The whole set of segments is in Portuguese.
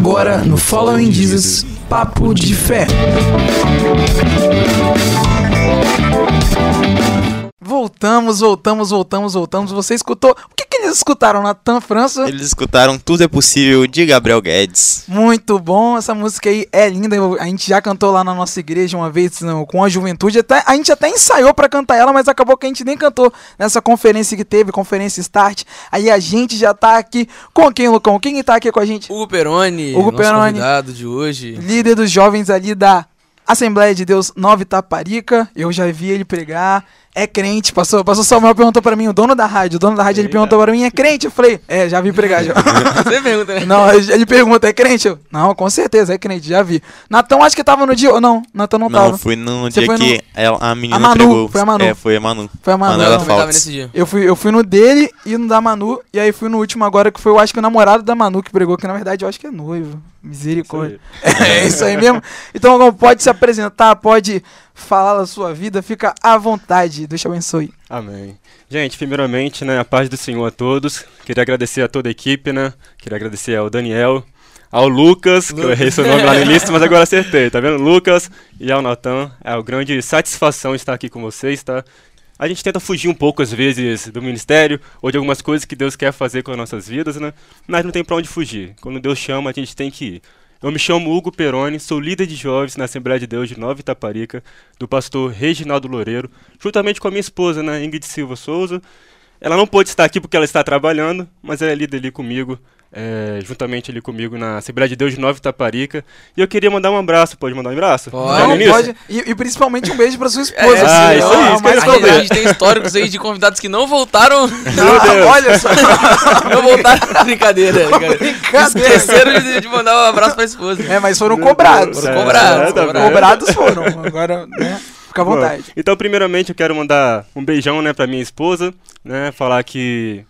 Agora no Following Jesus, Papo de Fé. Voltamos, voltamos, voltamos, voltamos. Você escutou? O que, eles escutaram, Natan França? Eles escutaram Tudo é Possível de Gabriel Guedes. Muito bom, essa música aí é linda. A gente já cantou lá na nossa igreja uma vez no, com a juventude. Até, a gente até ensaiou para cantar ela, mas acabou que a gente nem cantou nessa conferência que teve, conferência Start. Aí a gente já tá aqui com quem, Lucão? Quem tá aqui com a gente? Hugo Peroni, Hugo Peroni. convidado de hoje. Líder dos jovens ali da Assembleia de Deus Nova Itaparica. Eu já vi ele pregar. É crente. Passou, passou Samuel perguntou para mim, o dono da rádio. O dono da rádio ele perguntou para mim, é crente? Eu falei, é, já vi pregar já. Você pergunta, né? Não, ele pergunta, é crente? Eu, não, com certeza, é crente, já vi. Natão, acho que tava no dia. ou Não, Natão não, Não, tava. foi no Você dia foi no- que ela- a menina A Manu, pregou. foi a Manu. É, foi a Manu. Foi a Manu. Não. Eu tava Faults. nesse dia. Eu fui, eu fui no dele e no da Manu. E aí fui no último agora, que foi, eu acho que o namorado da Manu que pregou, que na verdade eu acho que é noivo. Misericórdia. É isso aí mesmo. Então, pode se apresentar, pode falar da sua vida, fica à vontade. Deus te abençoe. Amém. Gente, primeiramente, né, a paz do Senhor a todos. Queria agradecer a toda a equipe, né? Queria agradecer ao Daniel, ao Lucas, que eu errei seu nome lá no início, mas agora acertei, tá vendo? Lucas e ao Natan. É uma grande satisfação estar aqui com vocês, tá? A gente tenta fugir um pouco, às vezes, do ministério ou de algumas coisas que Deus quer fazer com as nossas vidas, né? Mas não tem pra onde fugir. Quando Deus chama, a gente tem que ir. Eu me chamo Hugo Peroni, sou líder de jovens na Assembleia de Deus de Nova Itaparica, do pastor Reginaldo Loureiro, juntamente com a minha esposa, né, Ingrid Silva Souza. Ela não pôde estar aqui porque ela está trabalhando, mas ela é líder ali comigo, é, juntamente ali comigo na Assembleia de Deus de Nova Itaparica. E eu queria mandar um abraço, pode mandar um abraço? Pode. Não, pode. E, e principalmente um beijo pra sua É, esposa. Ah, sim, isso a que eu ia gente-. A gente tem históricos aí de convidados que não voltaram. Meu Deus. Olha só. não voltaram. Brincadeira, cara. Brincadeira. Esqueceram de, de mandar um abraço pra esposa. É, mas foram cobrados. Foram É, cobrados, tá cobrados. Cobrados foram. Agora, né? Fica à Bom, vontade. então, primeiramente, eu quero mandar um beijão, né, pra minha esposa, né, falar que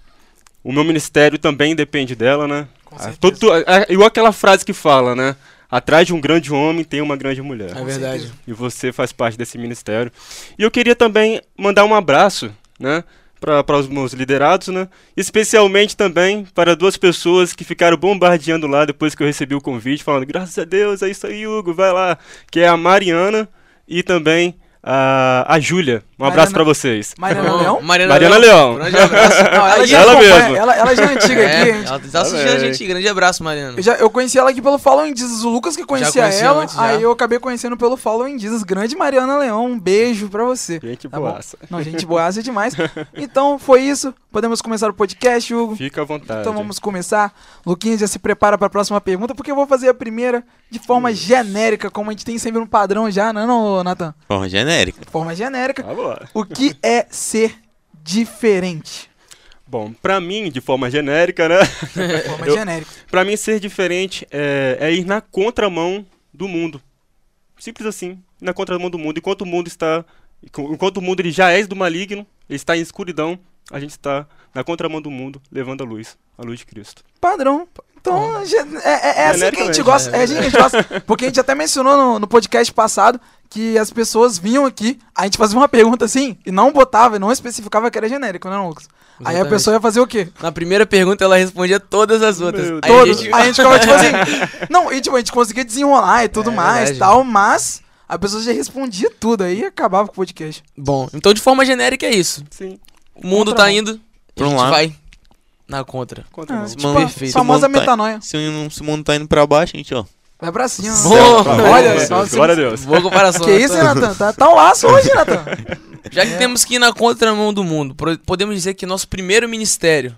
o meu ministério também depende dela, né. Ah, todo- tu- é igual aquela frase que fala, né, atrás de um grande homem tem uma grande mulher. É verdade. E você faz parte desse ministério. E eu queria também mandar um abraço, né, para os meus liderados, né, especialmente também para duas pessoas que ficaram bombardeando lá depois que eu recebi o convite, falando, graças a Deus, é isso aí, Hugo, vai lá, que é a Mariana e também a, a Júlia. Um abraço Mariana- para vocês. Mariana Bom, Leão? Mariana, Mariana Leão. Grande abraço. Não, ela, já ela acompanha, mesma. Ela, ela já é antiga é, aqui. gente. ela tá assistindo a gente. Grande abraço, Mariana. Eu, já, eu conheci ela aqui pelo Following Jesus. O Lucas que conhecia ela, antes, aí eu acabei conhecendo pelo Following Jesus. Grande Mariana Leão, um beijo pra você. Gente Tá bom? boaça. Não, gente boaça demais. Então, foi isso. Podemos começar o podcast, Hugo. Fica à vontade. Então vamos começar. Luquinhas já se prepara para a próxima pergunta, porque eu vou fazer a primeira de forma genérica, como a gente tem sempre um padrão já, não é não, Nathan? Forma genérica. De forma genérica. Vamos O que é ser diferente? Bom, pra mim, de forma genérica, né? De forma Eu- genérica. Pra mim, ser diferente é, é ir na contramão do mundo. Simples assim, na contramão do mundo. Enquanto o mundo está, enquanto o mundo ele já é do maligno, ele está em escuridão, a gente está na contramão do mundo, levando a luz, a luz de Cristo. Padrão. Então, é, é, é assim que a gente gosta. É assim a gente gosta. Porque a gente até mencionou no, no podcast passado que as pessoas vinham aqui, a gente fazia uma pergunta assim, e não botava, e não especificava que era genérico, né, Lucas? Aí a Exatamente. pessoa ia fazer o quê? Na primeira pergunta ela respondia todas as outras. Meu Aí Todos. a gente- Aí a gente ficava tipo assim. Não, e tipo, a gente conseguia desenrolar e tudo É mais verdade. tal, mas a pessoa já respondia tudo, aí acabava com o podcast. Bom, então de forma genérica é isso. Sim, O mundo Contramão. tá indo, Pra a um gente lado. vai na contra. contramão. Ah, tipo, perfeito. famosa se mundo tá- metanoia. Se o, se o mundo tá indo pra baixo, a gente, ó. Vai pra cima. Boa. Olha só. Glória a Deus. Boa comparação. Que isso, hein, Natan? Tá, tá um laço hoje, Natan. Já que temos que ir na contramão do mundo, podemos dizer que nosso primeiro ministério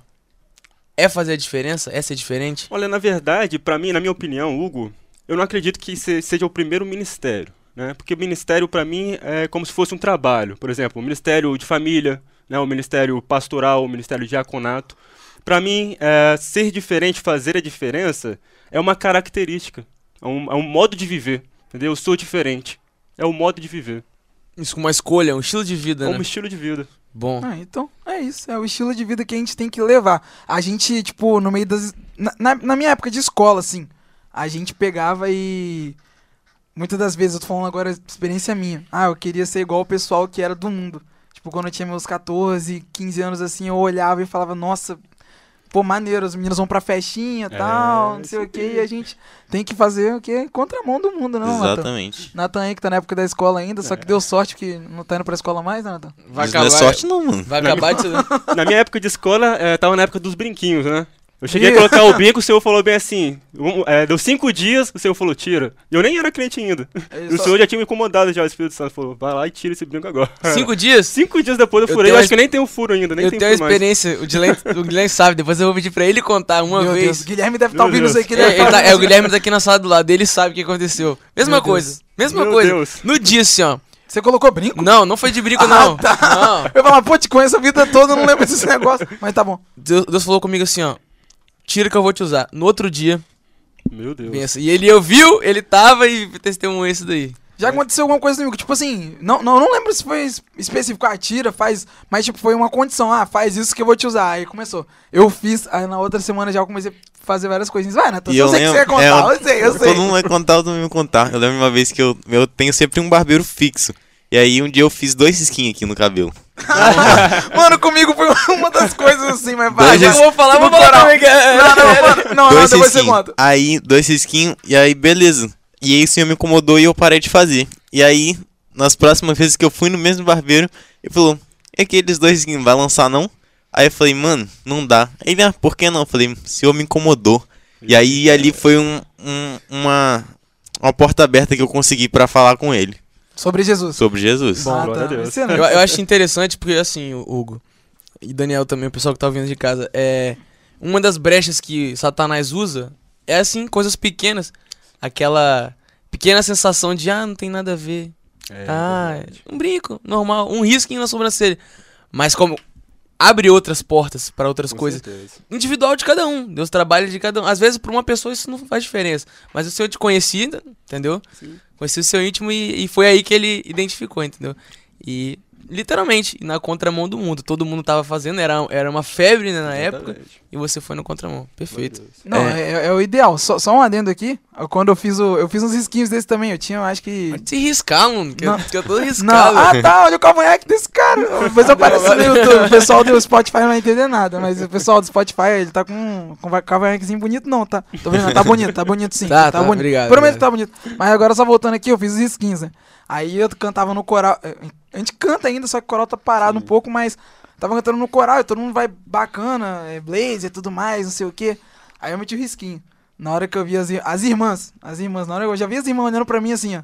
é fazer a diferença? É ser diferente? Olha, na verdade, pra mim, na minha opinião, Hugo, eu não acredito que se- seja o primeiro ministério, né? Porque o ministério pra mim é como se fosse um trabalho. Por exemplo, o ministério de família, né? O ministério pastoral, o ministério de diaconato. Pra mim, é, ser diferente, fazer a diferença, é uma característica, é um, é um modo de viver, entendeu? Eu sou diferente. É o modo de viver, Isso com uma escolha, um estilo de vida, é né? um estilo de vida. Bom. Ah, então, é isso. É o estilo de vida que a gente tem que levar. A gente, tipo, no meio das. Na, na- na minha época de escola, assim, a gente pegava e. Muitas das vezes, eu tô falando agora experiência minha. Ah, eu queria ser igual o pessoal que era do mundo. Tipo, quando eu tinha meus 14, 15 anos, assim, eu olhava e falava, nossa, pô, maneiro, os meninos vão pra festinha e É, tal, não sei o que, e a gente tem que fazer o quê? Contramão do mundo, não, Natan? Exatamente. Natan aí que tá na época da escola ainda, só que deu sorte que não tá indo pra escola mais, né, Natan? Vai Mas não é sorte não, mano. Vai acabar de. Na minha época de escola, eh, tava na época dos brinquinhos, né? Eu cheguei a colocar o brinco, o senhor falou bem assim. um, eh, deu cinco dias, o senhor falou, tira. E eu nem era cliente ainda. E o senhor já tinha me incomodado já, o Espírito Santo falou, vai lá e tira esse brinco agora. Cinco dias? Cinco dias depois eu Eu furei, eu acho que nem tem o furo ainda, nem eu tem tenho furo mais. experiência, o Guilherme, o Guilherme sabe, depois eu vou pedir pra ele contar uma Meu vez. Deus, Guilherme deve estar Meu ouvindo isso Deus. aqui, É, né? ele tá- é, o Guilherme tá aqui na sala do lado, ele sabe o que aconteceu. Mesma Meu coisa, mesma Meu coisa. Deus. No dia, assim, ó. Você colocou brinco? Não, não foi de brinco, Ah, não. tá. Não. Eu falar, pô, te conheço a vida toda, eu não lembro desse negócio. Mas tá bom. Deus, Deus falou comigo assim, ó. Tira que eu vou te usar. No outro dia, Meu Deus. pensa. E ele ouviu, ele tava e testemunhou isso daí. Já aconteceu alguma coisa comigo, tipo assim, não, não, não lembro se foi es- específico, ah, tira, faz, mas tipo, foi uma condição, ah, faz isso que eu vou te usar. Aí começou. Eu fiz, aí na outra semana já eu comecei a fazer várias coisinhas. Vai, Natan, E eu eu sei que você ia lembro- contar, é, eu sei, eu sei. Todo mundo vai contar, todo mundo vai contar. Eu lembro uma vez que eu, eu tenho sempre um barbeiro fixo. E aí um dia eu fiz dois risquinhos aqui no cabelo. Mano, comigo foi uma das coisas assim, mas vai. Já vou falar, vou falar também que é. Não, não, mano, não, não, depois você conta. Aí, dois risquinhos, e aí beleza. E aí o senhor me incomodou e eu parei de fazer. E aí, nas próximas vezes que eu fui no mesmo barbeiro, ele falou, é aqueles dois risquinhos, vai lançar não? Aí eu falei, mano, não dá. Ele, ah, por que não? Eu falei, o senhor me incomodou. E aí ali foi um, um- uma, uma porta aberta que eu consegui pra falar com ele Sobre Jesus. sobre Jesus. Bom, glória a Deus. Eu, eu acho interessante porque, assim, Hugo e Daniel também, o pessoal que tá ouvindo de casa, é. Uma das brechas que Satanás usa é, assim, coisas pequenas. Aquela pequena sensação de, ah, não tem nada a ver. É, ah, verdade. um brinco, normal, um risquinho na sobrancelha. Mas como abre outras portas para outras Com coisas. certeza. Individual de cada um. Deus trabalha de cada um. Às vezes, para uma pessoa, isso não faz diferença. Mas o Senhor te conhecia, entendeu? Sim. Conhecia o seu íntimo e, e foi aí que ele identificou, entendeu? E literalmente, na contramão do mundo. Todo mundo tava fazendo, era, era uma febre né, na época. Exatamente. E você foi na contramão. Perfeito. Não, é, é o ideal. Só, só um adendo aqui. Quando eu fiz o. Eu fiz uns risquinhos desse também. Eu tinha, eu acho que. Pode se riscar, mano. Que, eu, Não. que eu tô Não, riscado. ah tá, olha o cavanhaque desse cara. Depois aparece no YouTube. O pessoal do Spotify não vai entender nada, mas o pessoal do Spotify, ele tá com com um cavanhaquezinho bonito, não, tá? Tô vendo, tá bonito, tá bonito sim. Tá, tá, bonito. obrigado, Prometo que tá bonito. Mas agora só voltando aqui, eu fiz os skins, né? Aí eu cantava no coral. eh, A gente canta ainda, só que o coral tá parado um pouco, mas tava cantando no coral e todo mundo vai bacana, é, blazer e tudo mais, não sei o que. Aí eu meti o risquinho. Na hora que eu vi as, as irmãs, as irmãs, na hora que eu já vi as irmãs olhando pra mim assim, ó.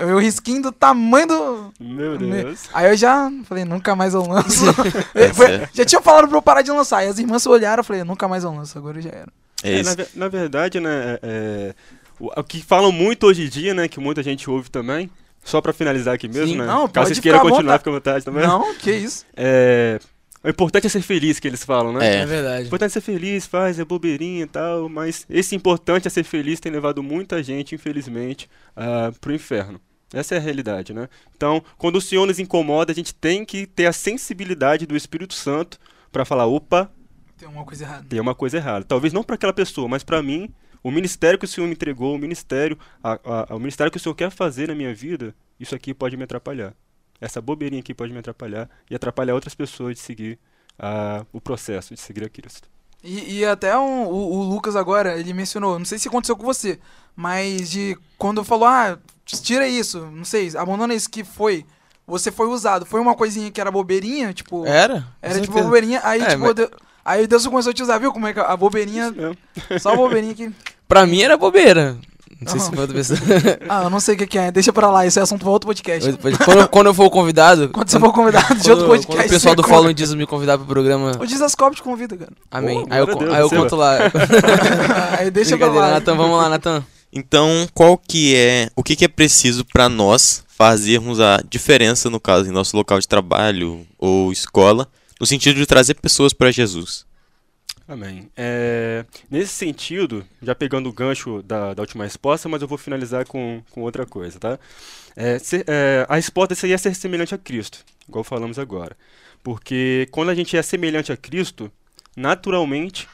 Eu risquinho do tamanho do. Meu Deus. Aí eu já falei, nunca mais eu lanço. É, Foi- já tinham falado pra eu parar de lançar. E as irmãs olharam, eu falei, nunca mais eu lanço, agora já era. É É, na, na verdade, né, é, é, o, o que falam muito hoje em dia, né, que muita gente ouve também, só pra finalizar aqui mesmo, Sim, né, não, caso vocês queiram continuar, fica à vontade também. Não, que isso. É, o importante é ser feliz, que eles falam, né? É. É O verdade. importante é ser feliz, faz, é bobeirinha e tal, mas esse importante é ser feliz tem levado muita gente, infelizmente, ah, pro inferno. Essa é a realidade, né? Então, quando o Senhor nos incomoda, a gente tem que ter a sensibilidade do Espírito Santo pra falar, opa, Tem uma coisa errada. tem uma coisa errada. Talvez não para aquela pessoa, mas para mim, o ministério que o Senhor me entregou, o ministério, a- a- o ministério que o Senhor quer fazer na minha vida, isso aqui pode me atrapalhar. Essa bobeirinha aqui pode me atrapalhar e atrapalhar outras pessoas de seguir ah, o processo de seguir a Cristo. E, e até um- o, o Lucas agora, ele mencionou, não sei se aconteceu com você, mas de quando falou, ah, tira isso, não sei, abandona isso que foi, você foi usado. Foi uma coisinha que era bobeirinha, tipo. Era? Era tipo bobeirinha, aí É, tipo. mas- Deus- aí Deus começou a te usar, viu? Como é que a bobeirinha. Só a bobeirinha que. Pra mim era bobeira. Não sei se foi outra pessoa. Ah, eu não sei o que, que é, deixa pra lá, isso é assunto pra outro podcast. Quando, quando eu for convidado. Quando você for convidado de outro podcast. Quando o pessoal do. Follow Jesus me convidar pro programa. O Dizascope te convida, cara. Amém. Oh, aí eu, Deus, aí eu conto lá. aí deixa pra lá. Natan, vamos lá, Natan. Então, qual que é, o que que é preciso para nós fazermos a diferença no caso em nosso local de trabalho ou escola, no sentido de trazer pessoas para Jesus? Amém. É, nesse sentido, já pegando o gancho da, da última resposta, mas eu vou finalizar com, com outra coisa, tá? É, ser- é, a resposta seria ser semelhante a Cristo, igual falamos agora. Porque quando a gente é semelhante a Cristo, naturalmente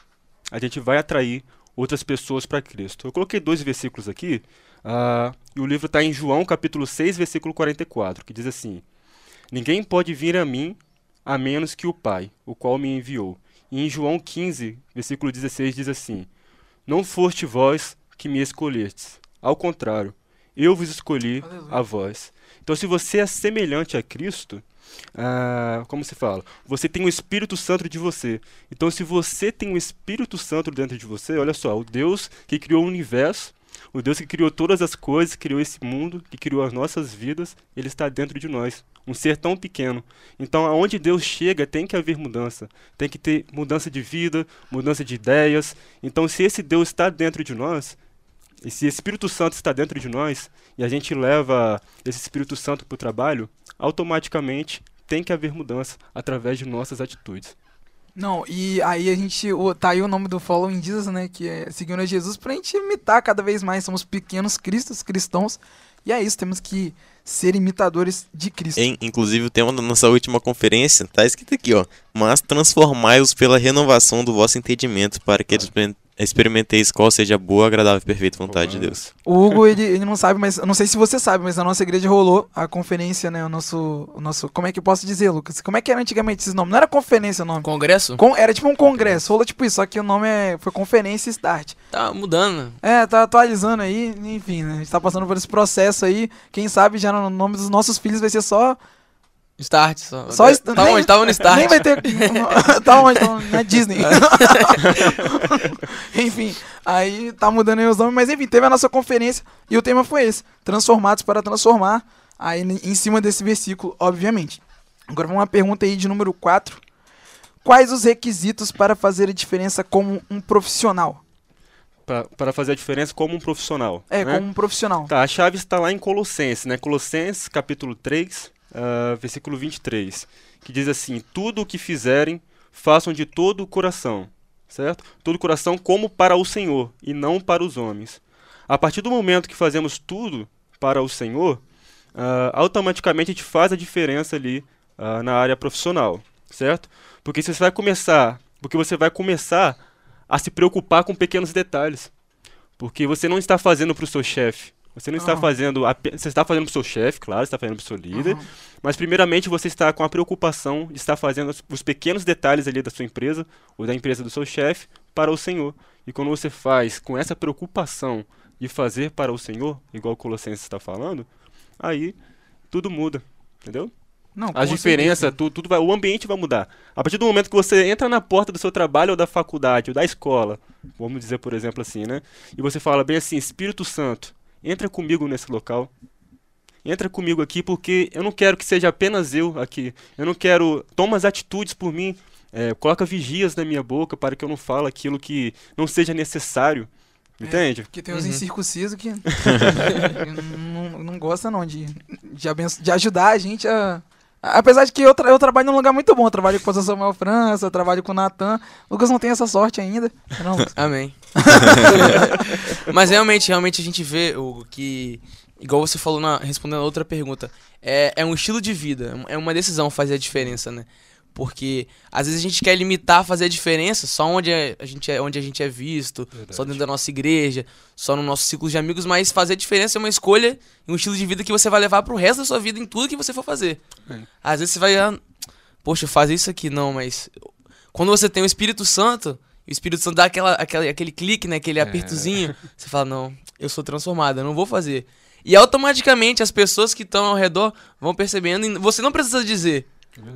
a gente vai atrair outras pessoas para Cristo. Eu coloquei dois versículos aqui, ah, e o livro está em João capítulo 6, versículo 44, que diz assim: Ninguém pode vir a mim a menos que o Pai, o qual me enviou, E em João 15, versículo 16, diz assim: Não foste vós que me escolhestes, ao contrário, eu vos escolhi Aleluia. a vós. Então, se você é semelhante a Cristo, ah, como se fala? Você tem o Espírito Santo de você. Então, se você tem o Espírito Santo dentro de você, olha só, o Deus que criou o universo, o Deus que criou todas as coisas, criou esse mundo, que criou as nossas vidas, ele está dentro de nós. Um ser tão pequeno. Então, aonde Deus chega, tem que haver mudança. Tem que ter mudança de vida, mudança de ideias. Então, se esse Deus está dentro de nós, e se esse Espírito Santo está dentro de nós, e a gente leva esse Espírito Santo para o trabalho, automaticamente tem que haver mudança através de nossas atitudes. Não, e aí a gente. o- Tá aí o nome do Following Jesus, né? Que é seguindo a Jesus pra gente imitar cada vez mais. Somos pequenos cristos, cristãos. E é isso, temos que ser imitadores de Cristo. Em- inclusive, o tema da nossa última conferência tá escrito aqui, ó. Mas transformai-os pela renovação do vosso entendimento, para que exper- experimenteis qual seja boa, agradável e perfeita vontade de Deus. O Hugo, ele, ele não sabe, mas não sei se você sabe, mas na nossa igreja rolou a conferência, né? O nosso. O nosso como é que eu posso dizer, Lucas? Como é que era antigamente esse nome? Não era conferência o nome. Congresso? Con- era tipo um congresso, rolou tipo isso, só que o nome é, foi Conferência Start. Tá mudando, né? É, tá atualizando aí, enfim, né? A gente tá passando por esse processo aí. Quem sabe já no nome dos nossos filhos vai ser só. Start só. Só est- Tá nem- onde? Tava no Start. Nem vai ter. tá onde? Tá na Disney. enfim, aí tá mudando aí os nomes, mas enfim, teve a nossa conferência e o tema foi esse: Transformados para Transformar. Aí em cima desse versículo, obviamente. Agora vamos uma pergunta aí de número 4. Quais os requisitos para fazer a diferença como um profissional? Para fazer a diferença como um profissional. É, né? como um profissional. Tá, a chave está lá em Colossenses, né? Colossenses, capítulo 3, ah, versículo 23, que diz assim: Tudo o que fizerem, façam de todo o coração, certo? Todo o coração como para o Senhor e não para os homens. A partir do momento que fazemos tudo para o Senhor, ah, automaticamente a gente faz a diferença ali ah, na área profissional, certo? Porque você vai começar, porque você vai começar a se preocupar com pequenos detalhes. Porque você não está fazendo para o seu chefe. Você não está Aham. fazendo. ape- Você está fazendo para o seu chefe, claro, você está fazendo para o seu líder. Aham. Mas, primeiramente, você está com a preocupação de estar fazendo os, os pequenos detalhes ali da sua empresa, ou da empresa do seu chefe, para o Senhor. E quando você faz com essa preocupação de fazer para o Senhor, igual o Colossenses está falando, aí tudo muda. Entendeu? Não, As diferenças, tudo, tudo vai, o ambiente vai mudar. A partir do momento que você entra na porta do seu trabalho ou da faculdade ou da escola, vamos dizer por exemplo assim, né? E você fala bem assim, Espírito Santo, entra comigo nesse local. Entra comigo aqui porque eu não quero que seja apenas eu aqui. Eu não quero. Toma as atitudes por mim. É, coloca vigias na minha boca para que eu não fale aquilo que não seja necessário. É. Entende? Porque tem uns Uhum. incircuncisos que não, não, não gosta não de, de, abenço- de ajudar a gente a... Apesar de que eu, tra- eu trabalho num lugar muito bom, eu trabalho com o Samuel França, eu trabalho com o Natan. Lucas não tem essa sorte ainda. Não. Amém. Mas realmente, realmente a gente vê, Hugo, que, igual você falou na, respondendo a outra pergunta, é, é um estilo de vida, é uma decisão fazer a diferença, né? Porque às vezes a gente quer limitar fazer a diferença só onde é- a gente é, onde a gente é visto, só dentro da nossa igreja, só no nosso ciclo de amigos, mas fazer a diferença é uma escolha e um estilo de vida que você vai levar pro resto da sua vida em tudo que você for fazer. É. Às vezes você vai, ah, poxa, fazer isso aqui, não, mas quando você tem o Espírito Santo, e o Espírito Santo dá aquela, aquela, aquele clique, né, aquele apertozinho, você fala, não, eu sou transformado, eu não vou fazer. E automaticamente as pessoas que estão ao redor vão percebendo, e você não precisa dizer,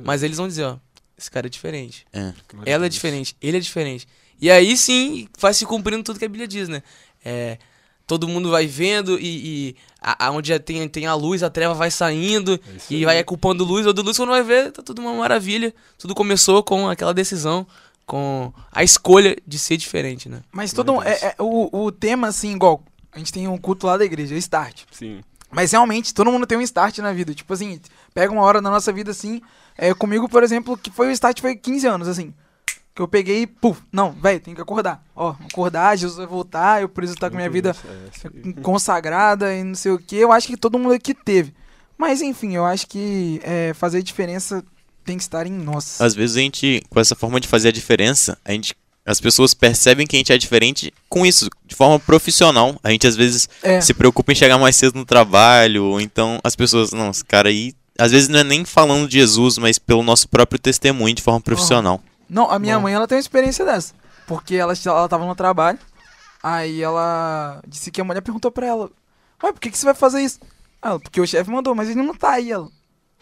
mas eles vão dizer, ó, esse cara é diferente. É. Ela é diferente, ele é diferente. E aí sim vai se cumprindo tudo que a Bíblia diz, né? É, todo mundo vai vendo e, e a, já tem, tem a luz, a treva vai saindo É e aí. vai culpando luz ou do luz quando vai ver, tá tudo uma maravilha. Tudo começou com aquela decisão, com a escolha de ser diferente, né? Mas todo é, é, o, o tema, assim, igual, a gente tem um culto lá da igreja, o Start. Sim. Mas realmente, todo mundo tem um start na vida. Tipo assim, pega uma hora na nossa vida assim. É, comigo, por exemplo, que foi o start foi 15 anos, assim. Que eu peguei e, puf, não, velho, tem que acordar. Ó, acordar, Jesus vai voltar, eu preciso estar com minha vida É, consagrada e não sei o que. Eu acho que todo mundo aqui teve. Mas enfim, eu acho que é, fazer diferença tem que estar em nós. Às vezes a gente, com essa forma de fazer a diferença, a gente, as pessoas percebem que a gente é diferente com isso, de forma profissional. A gente às vezes É, se preocupa em chegar mais cedo no trabalho, ou então as pessoas, não, esse cara aí, às vezes não é nem falando de Jesus, mas pelo nosso próprio testemunho de forma profissional. Não, a minha mãe ela tem uma experiência dessa. Porque ela, ela tava no trabalho, aí ela disse que a mulher perguntou pra ela: Ué, por que, que você vai fazer isso? Ah, Ela, porque o chefe mandou, mas ele não tá aí. Ela,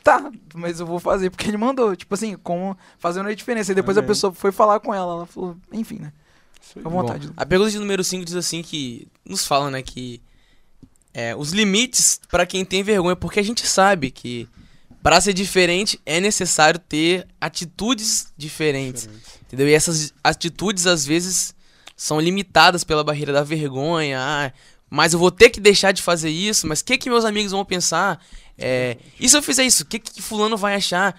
tá, mas eu vou fazer porque ele mandou. Tipo assim, como fazendo a diferença. E depois a Amém. pessoa foi falar com ela, ela falou: Enfim, né? Isso aí. Fica à vontade. Bom, a pergunta de número 5 diz assim que nos fala, né, que é, os limites pra quem tem vergonha, porque a gente sabe que pra ser diferente é necessário ter atitudes diferentes, entendeu? E essas atitudes às vezes são limitadas pela barreira da vergonha. Ah, mas eu vou ter que deixar de fazer isso, mas o que que meus amigos vão pensar? É, e se eu fizer isso, o que que fulano vai achar?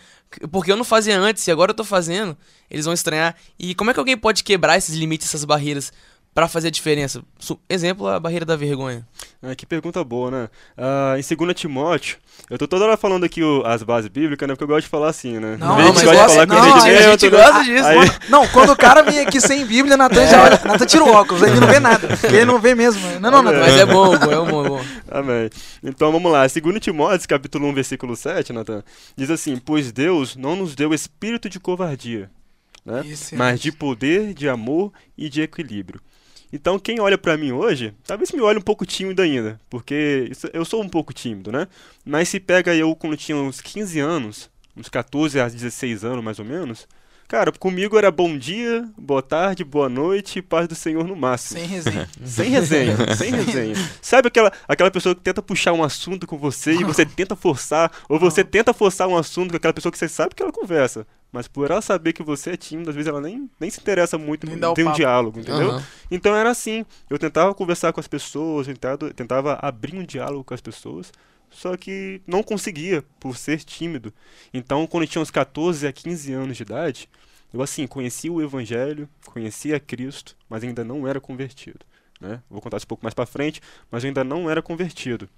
Porque eu não fazia antes e agora eu tô fazendo, eles vão estranhar. E como é que alguém pode quebrar esses limites, essas barreiras pra fazer a diferença? Exemplo, a barreira da vergonha. Ah, que pergunta boa, né? Ah, em 2 Timóteo, eu tô toda hora falando aqui o- as bases bíblicas, né? Porque eu gosto de falar assim, né? Não, não, mas gosta de gosta- falar com não, entendimento, a gente né? gosta disso, Aí- não, quando o cara vem aqui sem Bíblia, Natan já olha. Natan tira o óculos, ele não vê nada. Ele não vê mesmo. Não, não, Natan. Mas é bom, pô, é bom, é bom. Amém. Então vamos lá. 2 Timóteo, capítulo 1, versículo 7, Natan, diz assim: Pois Deus não nos deu espírito de covardia, né? Isso, mas de poder, de amor e de equilíbrio. Então, quem olha pra mim hoje, talvez me olhe um pouco tímido ainda, porque eu sou um pouco tímido, né? Mas se pega eu quando tinha uns 15 anos, uns 14 a 16 anos mais ou menos, cara, comigo era bom dia, boa tarde, boa noite e paz do Senhor no máximo. Sem resenha. Sem resenha, sem resenha. Sabe aquela, aquela pessoa que tenta puxar um assunto com você e você tenta forçar, ou você tenta forçar um assunto com aquela pessoa que você sabe que ela conversa, mas por ela saber que você é tímido, às vezes ela nem, nem se interessa muito Nem em ter um diálogo, entendeu? Aham. Então era assim, eu tentava conversar com as pessoas, eu tentava, tentava abrir um diálogo com as pessoas, só que não conseguia por ser tímido. Então, quando eu tinha uns 14 a 15 anos de idade, eu assim, conhecia o evangelho, conhecia Cristo, mas ainda não era convertido, né? Vou contar isso um pouco mais pra frente, mas eu ainda não era convertido.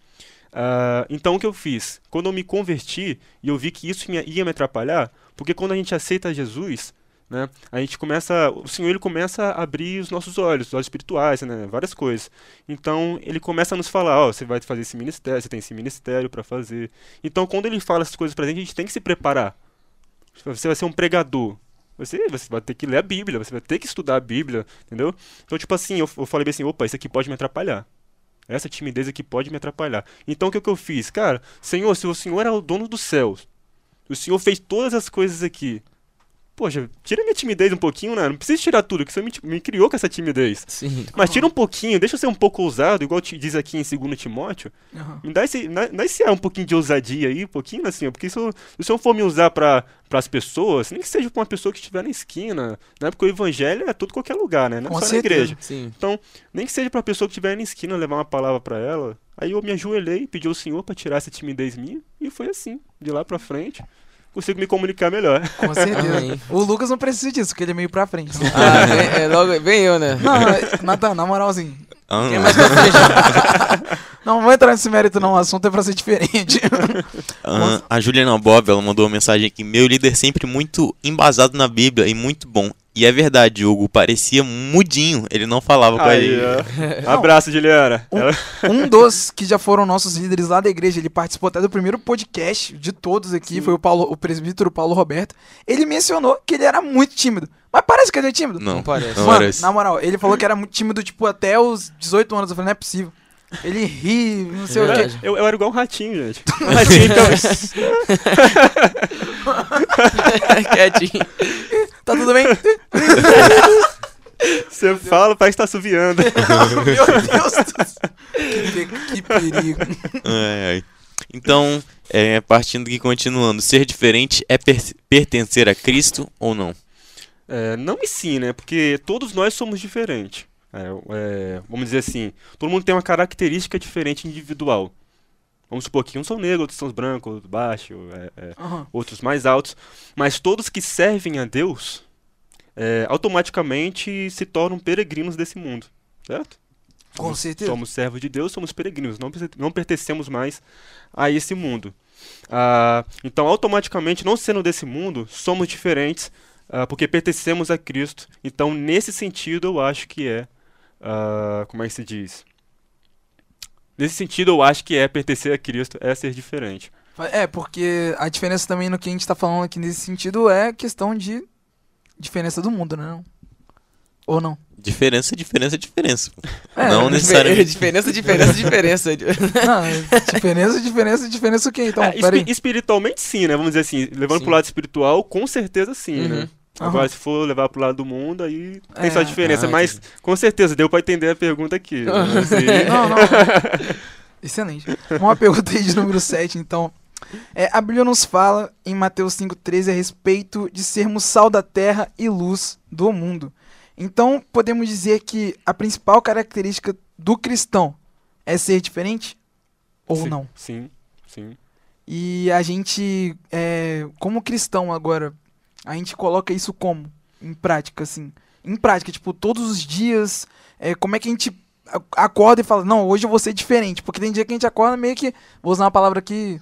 Ah, então o que eu fiz? Quando eu me converti e eu vi que isso ia, ia me atrapalhar, porque quando a gente aceita Jesus, né, a gente começa, o Senhor ele começa a abrir os nossos olhos, os olhos espirituais, né, várias coisas. Então ele começa a nos falar, ó, você vai fazer esse ministério, você tem esse ministério para fazer. Então quando ele fala essas coisas pra gente, a gente tem que se preparar. Você vai ser um pregador. Você, você vai ter que ler a Bíblia, você vai ter que estudar a Bíblia, entendeu? Então, tipo assim, eu, eu falei assim, opa, isso aqui pode me atrapalhar. Essa timidez aqui pode me atrapalhar. Então o que, que eu fiz? Cara, Senhor, se o Senhor é o dono dos céus, o Senhor fez todas as coisas aqui. Poxa, tira minha timidez um pouquinho, né? Não precisa tirar tudo, que você me, me criou com essa timidez. Sim. Mas tira um pouquinho, deixa eu ser um pouco ousado, igual te diz aqui em 2 Timóteo. Aham. Me dá esse, dá, dá esse ar um pouquinho de ousadia aí, um pouquinho assim, porque se, o Senhor for me usar para as pessoas, nem que seja pra uma pessoa que estiver na esquina, né? Porque o evangelho é tudo qualquer lugar, né? Não Com só certeza. na igreja. Sim. Nem que seja pra pessoa que estiver na esquina levar uma palavra pra ela. Aí eu me ajoelhei, pedi ao Senhor pra tirar essa timidez minha e foi assim, de lá pra frente, consigo me comunicar melhor. Com certeza. Amém. O Lucas não precisa disso, porque ele é meio pra frente. Ah, vem, é, logo, vem eu, né? Não, é- Natan, na moralzinho. Ah, Quem não. mais pra frente? Não, não vou entrar nesse mérito, não. O assunto é pra ser diferente. Ah, a Juliana Bob, ela mandou uma mensagem aqui. Meu líder sempre muito embasado na Bíblia e muito bom. E é verdade, Hugo, parecia mudinho. Ele não falava com a Aí, gente. Abraço, Juliana. Um- Um dos que já foram nossos líderes lá da igreja, ele participou até do primeiro podcast de todos aqui, foi o, Paulo, o presbítero Paulo Roberto. Ele mencionou que ele era muito tímido. Mas parece que ele é tímido. Não, Não parece. não Mano, parece. na moral, ele falou que era muito tímido, tipo, até os 18 anos. Eu falei, não é possível. Ele ri, não sei o quê. Verdade. eu, eu era igual um ratinho, gente. Um ratinho, então. Quietinho. Tá tudo bem? Você fala, parece que tá assoviando. Meu Deus do céu. Que, que perigo. Ai, ai. Então, é, partindo aqui continuando, ser diferente é per- pertencer a Cristo ou não? É, não e sim, né? Porque todos nós somos diferentes. É, é, vamos dizer assim, todo mundo tem uma característica diferente individual. Vamos supor que uns são negros, outros são brancos, outros baixos, é, é, Aham. outros mais altos. Mas todos que servem a Deus, é, automaticamente se tornam peregrinos desse mundo, certo? Com Somos- certeza. Somos servos de Deus, somos peregrinos, não, não pertencemos mais a esse mundo. Ah, então, automaticamente, não sendo desse mundo, somos diferentes, ah, porque pertencemos a Cristo. Então, nesse sentido, eu acho que é. ah, como é que se diz? Nesse sentido, eu acho que é pertencer a Cristo, é ser diferente. É, porque a diferença também no que a gente tá falando aqui nesse sentido é questão de diferença do mundo, né? Não? Ou não? Diferença, diferença, diferença. É, não necessariamente. diferença, diferença, diferença. Não, diferença, diferença, diferença o quê? Então, É, espiritualmente sim, né? Vamos dizer assim, levando Sim. pro lado espiritual, com certeza sim, Uhum. né? Agora, se for levar pro lado do mundo, aí tem É. só diferença. Ah, mas, entendi. com certeza, deu pra entender a pergunta aqui. né? Assim, Não, não. Excelente. Uma pergunta aí de número 7, então. É, a Bíblia nos fala em Mateus 5,13 a respeito de sermos sal da terra e luz do mundo. Então, podemos dizer que a principal característica do cristão é ser diferente? Ou sim, não? Sim, sim. E a gente, é, como cristão agora, a gente coloca isso como? Em prática, assim. Em prática, tipo, todos os dias, é, como é que a gente acorda e fala, não, hoje eu vou ser diferente. Porque tem dia que a gente acorda meio que, vou usar uma palavra aqui,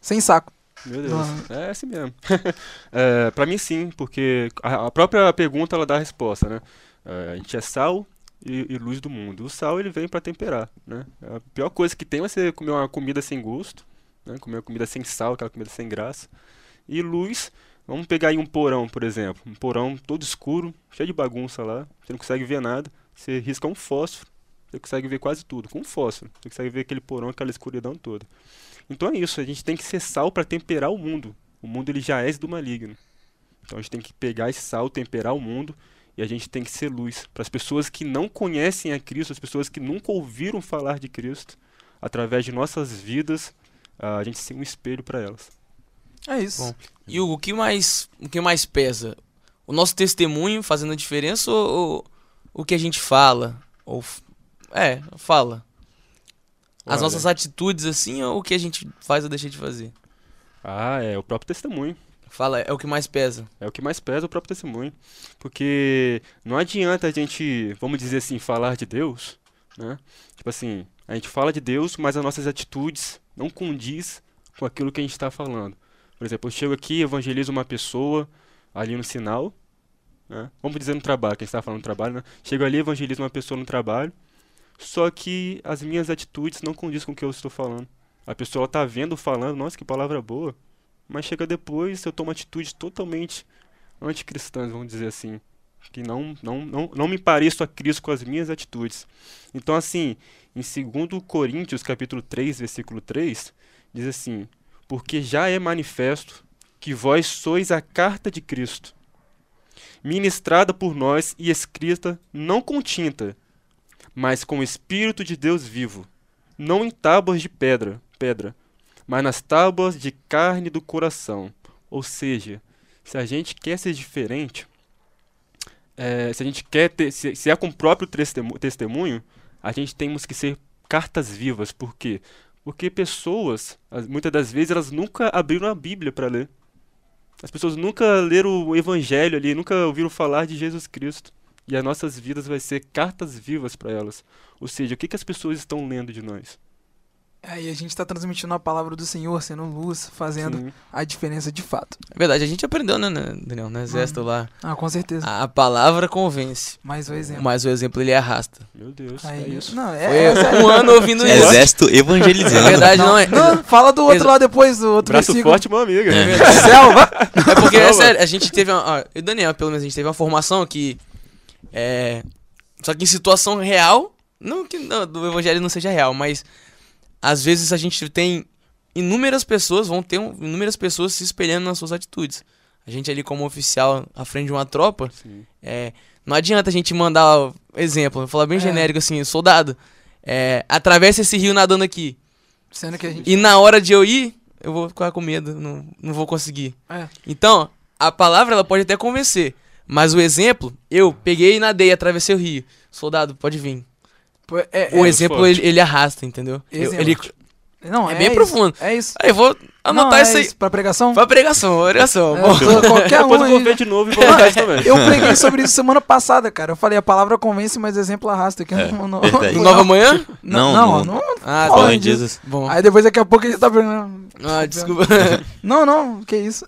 sem saco. Meu Deus. É assim mesmo. é, pra mim, sim, porque a, a própria pergunta ela dá a resposta, né? É, a gente é sal e, e luz do mundo. O sal ele vem pra temperar, né? A pior coisa que tem é você comer uma comida sem gosto, né? Comer uma comida sem sal, aquela comida sem graça. E luz, vamos pegar aí um porão, por exemplo. Um porão todo escuro, cheio de bagunça lá. Você não consegue ver nada. Você risca um fósforo, você consegue ver quase tudo. Com um fósforo, você consegue ver aquele porão, aquela escuridão toda. Então é isso, a gente tem que ser sal para temperar o mundo. O mundo ele já é do maligno. Então a gente tem que pegar esse sal, temperar o mundo e a gente tem que ser luz para as pessoas que não conhecem a Cristo, as pessoas que nunca ouviram falar de Cristo, através de nossas vidas, a gente ser um espelho para elas. É isso. Bom. E o, o que mais o que mais pesa? O nosso testemunho fazendo a diferença ou, ou o que a gente fala? Ou é, fala. As Olha. nossas atitudes assim ou o que a gente faz ou deixa de fazer? Ah, é o próprio testemunho. Fala, é o que mais pesa. É o que mais pesa o próprio testemunho. Porque não adianta a gente, vamos dizer assim, falar de Deus, né? Tipo assim, a gente fala de Deus, mas as nossas atitudes não condiz com aquilo que a gente está falando. Por exemplo, eu chego aqui, evangelizo uma pessoa ali no sinal, né? Vamos dizer no trabalho, que a gente está falando no trabalho, né? Chego ali, evangelizo uma pessoa no trabalho, só que as minhas atitudes não condizem com o que eu estou falando. A pessoa está vendo, falando, nossa, que palavra boa, mas chega depois eu tomo atitudes totalmente anticristãs, vamos dizer assim, que não, não, não, não me pareço a Cristo com as minhas atitudes. Então, assim, em 2 Coríntios, capítulo 3, versículo 3, diz assim, porque já é manifesto que vós sois a carta de Cristo, ministrada por nós e escrita não com tinta, mas com o Espírito de Deus vivo, não em tábuas de pedra, pedra, mas nas tábuas de carne do coração. Ou seja, se a gente quer ser diferente, é, se a gente quer ter, se, se é com o próprio testemu- testemunho, a gente temos que ser cartas vivas. Por quê? Porque pessoas, as- muitas das vezes, elas nunca abriram a Bíblia para ler. As pessoas nunca leram o Evangelho ali, nunca ouviram falar de Jesus Cristo. E as nossas vidas vai ser cartas vivas para elas. Ou seja, o que, que as pessoas estão lendo de nós? Aí a gente tá transmitindo a palavra do Senhor, sendo luz, fazendo Sim. a diferença de fato. É verdade, a gente aprendeu, né, né, Daniel, no exército lá. Ah, com certeza. A, a palavra convence, Mais um exemplo. mas o exemplo ele arrasta. Meu Deus, Aí- é isso. Não, é, Foi é, um ano ouvindo isso. Exército É evangelizando. verdade, não, é. Não, fala do outro Exa- lá depois, do outro Braço versículo. forte, meu amigo. Selva! É porque, é sério, a gente teve uma. Ó, e o Daniel, pelo menos, a gente teve uma formação que. É. Só que em situação real. Não que não, do evangelho não seja real, mas. Às vezes a gente tem inúmeras pessoas, vão ter um- inúmeras pessoas se espelhando nas suas atitudes. A gente ali como oficial à frente de uma tropa, é, não adianta a gente mandar, exemplo, falar bem É. genérico assim, soldado, é, atravessa esse rio nadando aqui. Gente. E na hora de eu ir, eu vou ficar com medo, não, não vou conseguir. É. Então, a palavra ela pode até convencer, mas o exemplo, eu peguei e nadei, atravessei o rio. Soldado, pode vir. Pô, é- O é- exemplo ele, ele arrasta, entendeu? Eu- ele, Não, é é, bem isso, profundo. É isso. aí eu vou anotar é isso aí. Pra pregação? Pra pregação, pregação. É, Bom, tô- qualquer um Depois eu vou ver de novo e vou anotar isso também. Eu preguei sobre isso semana passada, cara. Eu falei, a palavra convence, mas exemplo arrasta. Que É, não, verdade. não- Nova manhã? Não, Não, não, no- não. Ah, em em Jesus. Bom. Aí depois daqui a pouco a gente tá perguntando. Ah, desculpa. Não, não, que isso.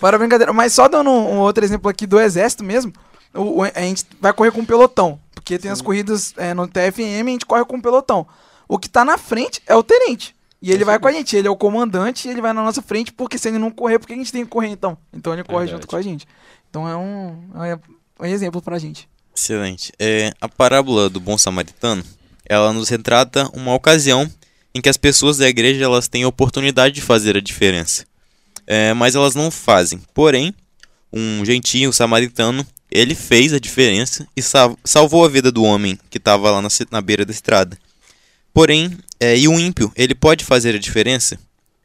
Para brincadeira. Mas só dando um, um outro exemplo aqui do exército mesmo, o, o- a gente vai correr com um pelotão. Porque tem as corridas é, no TFM, a gente corre com um pelotão. O que tá na frente é o tenente. E ele vai com a gente, ele é o comandante e ele vai na nossa frente, porque se ele não correr, por que a gente tem que correr então? Então ele corre Verdade. junto com a gente. Então é um, é um exemplo pra gente. Excelente. É, a parábola do bom samaritano, ela nos retrata uma ocasião em que as pessoas da igreja elas têm a oportunidade de fazer a diferença. É, mas elas não fazem. Porém, um gentil samaritano, ele fez a diferença e sal- salvou a vida do homem que estava lá na, na beira da estrada. Porém, é, e o ímpio, ele pode fazer a diferença?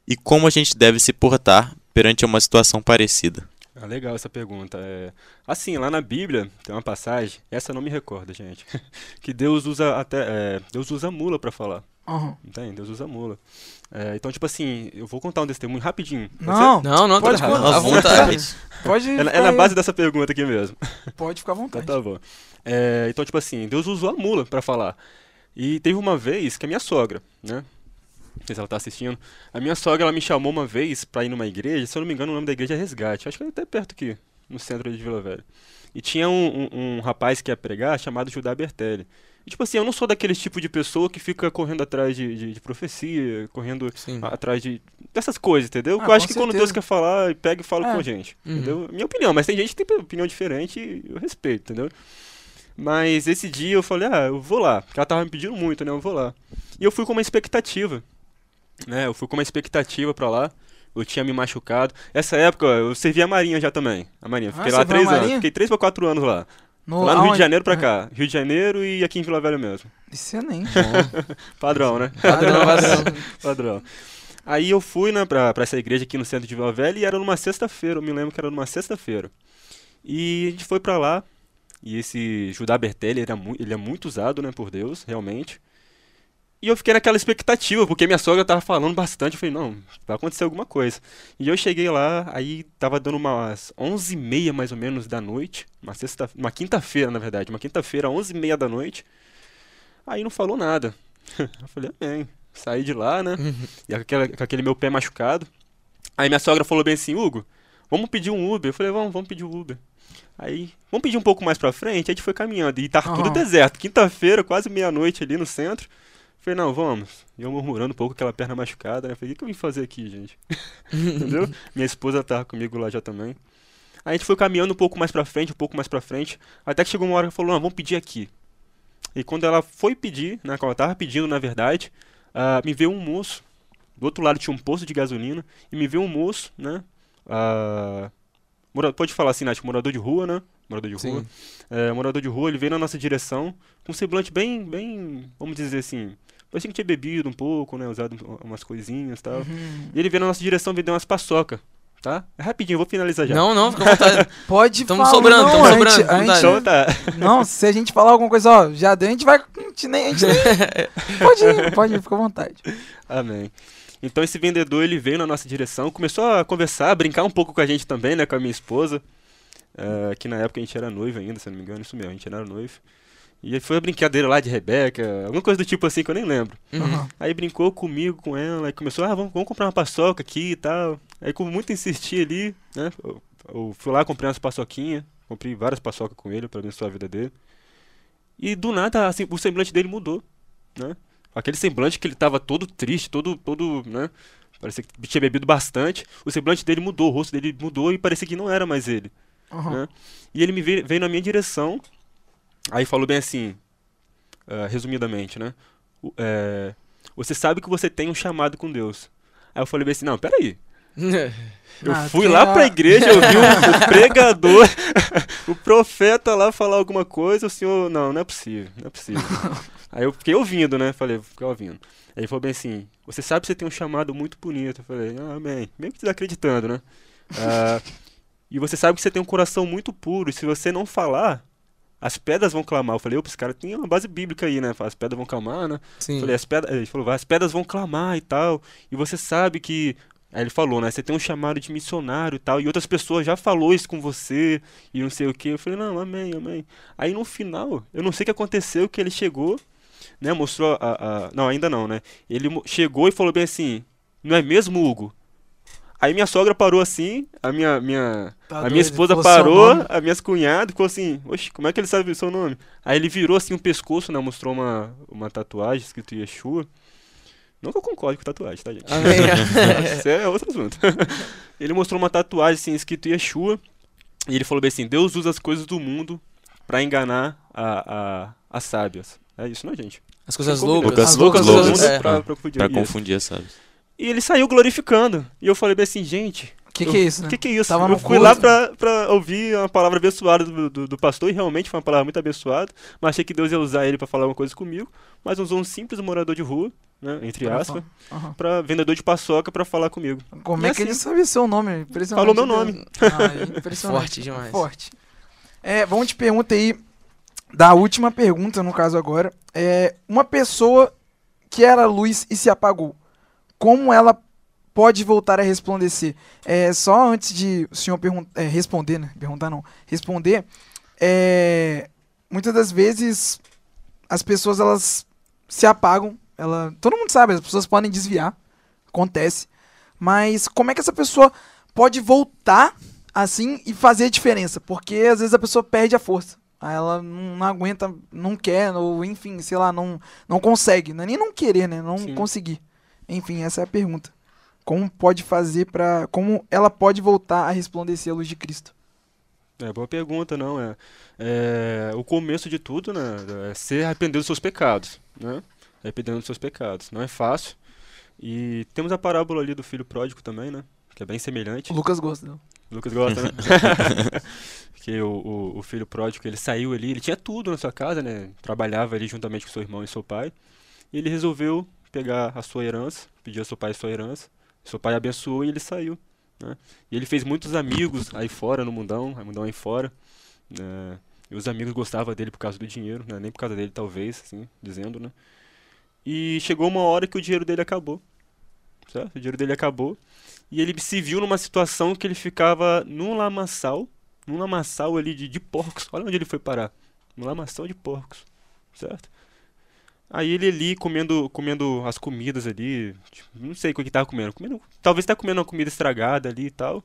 E como a gente deve se portar perante uma situação parecida? Ah, legal essa pergunta. É, assim, lá na Bíblia tem uma passagem, essa não me recordo, gente, que Deus usa até, é, Deus usa mula pra falar. Aham. Entende? Deus usa mula. É, então, tipo assim, eu vou contar um testemunho rapidinho. Pode Não, Não, não, Pode tá contar. à vontade. pode? É, na- é ficar na base dessa pergunta aqui mesmo. Pode ficar à Então vontade. tá bom. É, então, tipo assim, Deus usou a mula pra falar. E teve uma vez que a minha sogra, né? Não sei se ela tá assistindo. A minha sogra, ela me chamou uma vez pra ir numa igreja. Se eu não me engano, o nome da igreja é Resgate. Acho que é até perto aqui, no centro de Vila Velha. E tinha um, um- um rapaz que ia pregar chamado Judá Bertelli. E, tipo assim, eu não sou daqueles tipo de pessoa que fica correndo atrás de, de- de profecia, correndo Sim. atrás de dessas coisas, entendeu? Ah, eu acho que quando certeza. Deus quer falar, pega e fala É. com a gente, Uhum. entendeu? Minha opinião, mas tem gente que tem opinião diferente e eu respeito, entendeu? Mas esse dia eu falei, ah, eu vou lá, porque ela tava me pedindo muito, né? Eu vou lá. E eu fui com uma expectativa, né? Eu fui com uma expectativa pra lá. Eu tinha me machucado. Essa época eu servi a Marinha já também. A Marinha. Fiquei Ah, lá três anos. Fiquei três pra quatro anos lá. No, lá no Rio de? Janeiro pra Ah, cá. Rio de Janeiro e aqui em Vila Velha mesmo. Excelente. Padrão, né? Padrão, padrão. Padrão. Aí eu fui né, pra, pra essa igreja aqui no centro de Vila Velha e era numa sexta-feira, eu me lembro que era numa sexta-feira. E a gente foi pra lá, e esse Judá Bertelli, ele é, ele é muito usado, né, por Deus, realmente. E eu fiquei naquela expectativa, porque minha sogra tava falando bastante, eu falei, não, vai acontecer alguma coisa. E eu cheguei lá, aí tava dando umas 11h30 mais ou menos da noite, uma, sexta, uma quinta-feira, na verdade, uma quinta-feira, 11h30 da noite. Aí não falou nada. eu falei, amém. Saí de lá, né? E com, aquela- com aquele meu pé machucado. Aí minha sogra falou bem assim, Hugo, vamos pedir um Uber. Eu falei, vamos, vamos pedir um Uber. Aí, vamos pedir um pouco mais pra frente. Aí a gente foi caminhando. E tava tudo Aham. deserto. Quinta-feira, quase meia-noite ali no centro. Falei, não, vamos. E eu murmurando um pouco aquela perna machucada, né? Falei, o que, eu vim fazer aqui, gente? Entendeu? Minha esposa tava comigo lá já também. Aí a gente foi caminhando um pouco mais pra frente, um pouco mais pra frente. Até que chegou uma hora que falou, não, vamos pedir aqui. E quando ela foi pedir, né? Quando ela tava pedindo, na verdade, ah, me veio um moço. Do outro lado tinha um posto de gasolina. E me veio um moço, né? ah, mora- pode falar assim, Nath, morador de rua, né? Morador de rua. É, morador de rua, ele veio na nossa direção com um semblante bem, bem, vamos dizer assim, parecia que tinha bebido um pouco, né? Usado umas coisinhas e tal. Uhum. E ele veio na nossa direção vender umas paçoca, tá? É rapidinho, eu vou finalizar já. Não, não, fica à vontade. Pode Tamo falar. sobrando, não, tamo a sobrando, gente- a gente- Então tá. Não, se a gente falar alguma coisa, ó, já deu, a gente vai. A gente nem. A gente nem pode ir, pode ir, fica à vontade. Amém. Então esse vendedor ele veio na nossa direção, começou a conversar, a brincar um pouco com a gente também, né, com a minha esposa, eh, que na época a gente era noivo ainda, se não me engano, isso mesmo, a gente era noivo. E aí foi a brincadeira lá de Rebeca, alguma coisa do tipo assim que eu nem lembro. Uhum. Aí brincou comigo, com ela, aí começou, ah, vamos, vamos comprar uma paçoca aqui e tal. Aí com muito insistir ali, né, eu, eu fui lá, comprei umas paçoquinhas, comprei várias paçocas com ele pra abençoar a vida dele. E do nada, assim, o semblante dele mudou, né? Aquele semblante que ele tava todo triste, todo, todo, né? Parecia que tinha bebido bastante. O semblante dele mudou, o rosto dele mudou e parecia que não era mais ele. Aham. né? E ele me veio, veio na minha direção, aí falou bem assim, ah, resumidamente, né? O- é, você sabe que você tem um chamado com Deus. Aí eu falei bem assim, não, peraí. Eu Ah, fui lá a- pra igreja, eu vi o, o pregador, o profeta lá falar alguma coisa, o senhor, não, não é possível, não é possível. Aí eu fiquei ouvindo, né? Falei, fiquei ouvindo. Aí ele falou bem assim, você sabe que você tem um chamado muito bonito. Eu falei, ah, amém. Que desacreditando, né? Ah, e você sabe que você tem um coração muito puro, e se você não falar, as pedras vão clamar. Eu falei, opa, esse cara tem uma base bíblica aí, né? As pedras vão clamar, né? Sim. Falei, as pedras, ele falou, as pedras vão clamar e tal. E você sabe que. Aí ele falou, né? Você tem um chamado de missionário e tal. E outras pessoas já falou isso com você. E não sei o que. Eu falei, não, amém, amém. Aí no final, eu não sei o que aconteceu, que ele chegou, né? Mostrou a. a- não, ainda não, né? Ele chegou e falou bem assim: Não é mesmo, Hugo? Aí minha sogra parou assim, a minha, minha, Tá a doido, minha esposa parou, as minhas cunhadas ficou assim, oxe, como é que ele sabe o seu nome? Aí ele virou assim o pescoço, né? Mostrou uma, uma tatuagem escrito Yeshua. Não que eu concorde com tatuagem, tá, gente? Isso é outro assunto. ele mostrou uma tatuagem assim, escrito Yeshua. E ele falou bem assim: Deus usa as coisas do mundo pra enganar a, a, as sábias. É isso, não é, gente? As coisas loucas. As loucas do loucas, mundo é. pra, pra confundir. Pra confundir, sabe? E ele saiu glorificando. E eu falei bem assim, gente, que, que é isso, o né? que, que é isso? Tava eu fui lá pra, pra ouvir uma palavra abençoada do, do, do pastor, e realmente foi uma palavra muito abençoada. Mas achei que Deus ia usar ele pra falar uma coisa comigo. Mas usou um simples morador de rua, né? Entre aspas, Aham. pra vendedor de paçoca pra falar comigo. Como E é que ele assim- sabe seu nome? Impressionante. Falou meu nome. Ah, é impressionante. Forte demais. Forte. É, vamos te pergunta aí, da última pergunta, no caso agora. É, uma pessoa que era luz e se apagou, como ela pode voltar a resplandecer? É, só antes de o senhor é, responder, né? Perguntar não. Responder, é, muitas das vezes as pessoas elas se apagam. Ela, todo mundo sabe, as pessoas podem desviar. Acontece. Mas como é que essa pessoa pode voltar assim e fazer a diferença? Porque às vezes a pessoa perde a força. Aí ela não, não aguenta, não quer, ou enfim, sei lá, não, não consegue. Não é nem não querer, né? Não Sim. conseguir. Enfim, essa é a pergunta. Como pode fazer para Como ela pode voltar a resplandecer a luz de Cristo? É, boa pergunta, não. É, é o começo de tudo, né? É ser arrepender dos seus pecados, né? Arrependendo dos seus pecados. Não é fácil. E temos a parábola ali do filho pródigo também, né? Que é bem semelhante. O Lucas gosta. dela. Lucas gosta, né? que o, o, o filho pródigo, ele saiu ali, ele tinha tudo na sua casa, né? Trabalhava ali juntamente com seu irmão e seu pai. E ele resolveu pegar a sua herança, pediu ao seu pai a sua herança. Seu pai abençoou e ele saiu. Né? E ele fez muitos amigos aí fora, no mundão, no mundão aí fora. né? E os amigos gostavam dele por causa do dinheiro, né? Nem por causa dele, talvez, assim, dizendo, né? E chegou uma hora que o dinheiro dele acabou. Certo? O dinheiro dele acabou. E ele se viu numa situação que ele ficava num lamaçal, num lamaçal ali de, de porcos. Olha onde ele foi parar. Num lamaçal de porcos, certo? Aí ele ali comendo, comendo as comidas ali, tipo, não sei o que ele tava comendo, comendo, talvez tá comendo uma comida estragada ali e tal.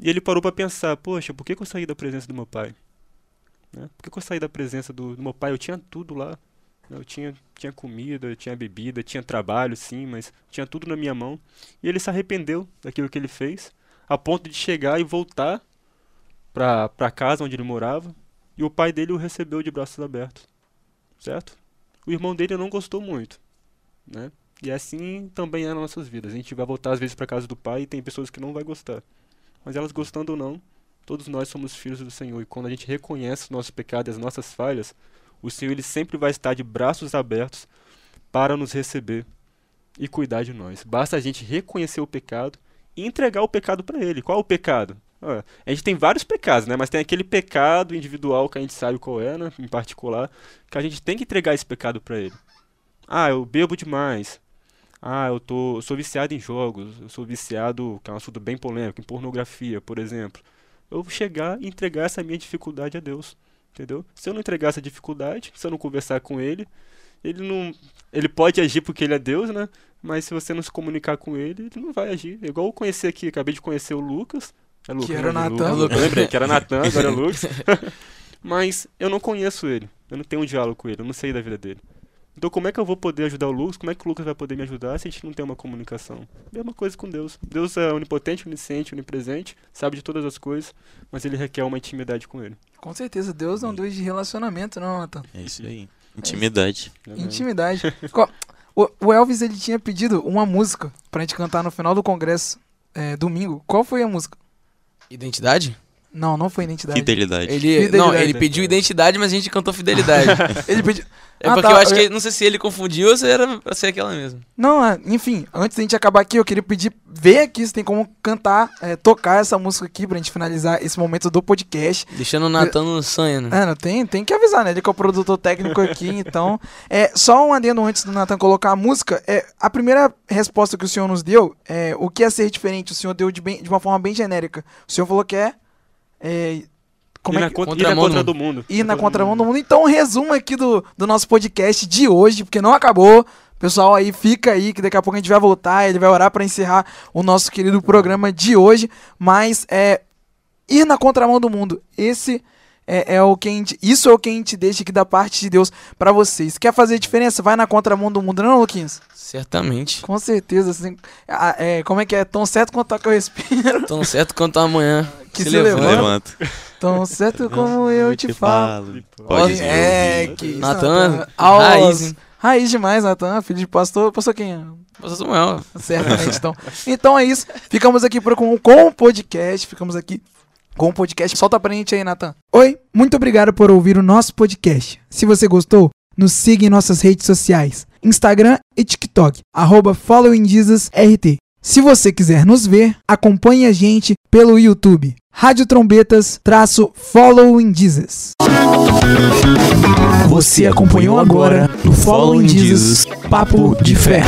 E ele parou pra pensar, poxa, por que, que eu saí da presença do meu pai? Né? Por que, que eu saí da presença do, do meu pai? Eu tinha tudo lá. né? Eu tinha, tinha comida, eu tinha bebida, tinha trabalho, sim, mas tinha tudo na minha mão. E ele se arrependeu daquilo que ele fez, a ponto de chegar e voltar pra, pra casa onde ele morava. E o pai dele o recebeu de braços abertos, certo? O irmão dele não gostou muito, né? E assim também é nas nossas vidas. A gente vai voltar às vezes pra casa do pai e tem pessoas que não vai gostar. Mas elas gostando ou não, todos nós somos filhos do Senhor. E quando a gente reconhece o nosso pecado e as nossas falhas, o Senhor ele sempre vai estar de braços abertos para nos receber e cuidar de nós. Basta a gente reconhecer o pecado e entregar o pecado para ele. Qual é o pecado? A gente tem vários pecados, né? Mas tem aquele pecado individual que a gente sabe qual é, né? Em particular, que a gente tem que entregar esse pecado para ele. Ah, eu bebo demais. Ah, eu tô, eu sou viciado em jogos. Eu sou viciado, que é um assunto bem polêmico, em pornografia, por exemplo. Eu vou chegar e entregar essa minha dificuldade a Deus, entendeu? Se eu não entregar essa dificuldade, se eu não conversar com ele, ele não, ele pode agir porque ele é Deus, né? Mas se você não se comunicar com ele, ele não vai agir. É Igual eu conheci aqui, acabei de conhecer o Lucas. É Lucas, Que era né? o Natan. Lucas, eu lembrei que era Natan, agora é Lucas. Mas eu não conheço ele. Eu não tenho um diálogo com ele, eu não sei da vida dele. Então como é que eu vou poder ajudar o Lucas? Como é que o Lucas vai poder me ajudar se a gente não tem uma comunicação? Mesma coisa com Deus. Deus é onipotente, onisciente, onipresente, sabe de todas as coisas, mas ele requer uma intimidade com ele. Com certeza, Deus não Deus de relacionamento, não, Nathan. É isso aí. Intimidade. né? Intimidade. Co- o, o Elvis ele tinha pedido uma música pra gente cantar no final do congresso, é, domingo. Qual foi a música? Identidade? Não, não foi identidade. Fidelidade. Ele, Fidelidade. não, ele pediu identidade, mas a gente cantou fidelidade. Ele pediu. É Ah, porque tá, eu acho eu- que, não sei se ele confundiu ou se era pra ser aquela mesmo. Não, é, enfim, antes da gente acabar aqui, eu queria pedir, ver aqui se tem como cantar, é, tocar essa música aqui pra gente finalizar esse momento do podcast. Deixando o Natan no sonho, né? É, não, tem, tem que avisar, né? Ele que é o produtor técnico aqui, então. É, só um adendo antes do Nathan colocar a música. É, a primeira resposta que o senhor nos deu, é, o que é ser diferente, o senhor deu de, bem- de uma forma bem genérica. O senhor falou que é. É como ir é na, que, contra, Contramão na contra do do mundo. ir na contramão do mundo. Então, um resumo aqui do, do nosso podcast de hoje, porque não acabou. Pessoal, aí fica aí que daqui a pouco a gente vai voltar, ele vai orar pra encerrar o nosso querido programa de hoje, mas é ir na contramão do mundo. Esse é, é o que a gente, isso é o que a gente deixa aqui da parte de Deus pra vocês. Quer fazer diferença? Vai na contramão do mundo, não, Luquinhas? Certamente. Com certeza. Assim, é, como é que é? Tão certo quanto que eu respiro. Tão certo quanto amanhã. Que se se levanta. levanta. Tão certo como eu te falo. Pode Ó, É, vir. que isso, Natan, raiz? Raiz demais, Natan. Filho de pastor. Pastor quem? é? Pastor Samuel. Certamente, então. Então é isso. Ficamos aqui por, com, com o podcast. Ficamos aqui com o podcast. Solta pra gente aí, Natan. Oi, muito obrigado por ouvir o nosso podcast. Se você gostou, nos siga em nossas redes sociais. Instagram e TikTok. Arroba FollowingJesusRT. Se você quiser nos ver, acompanhe a gente pelo YouTube. Rádio Trombetas traço Following Jesus. Você acompanhou agora no Following Jesus Papo de Fé.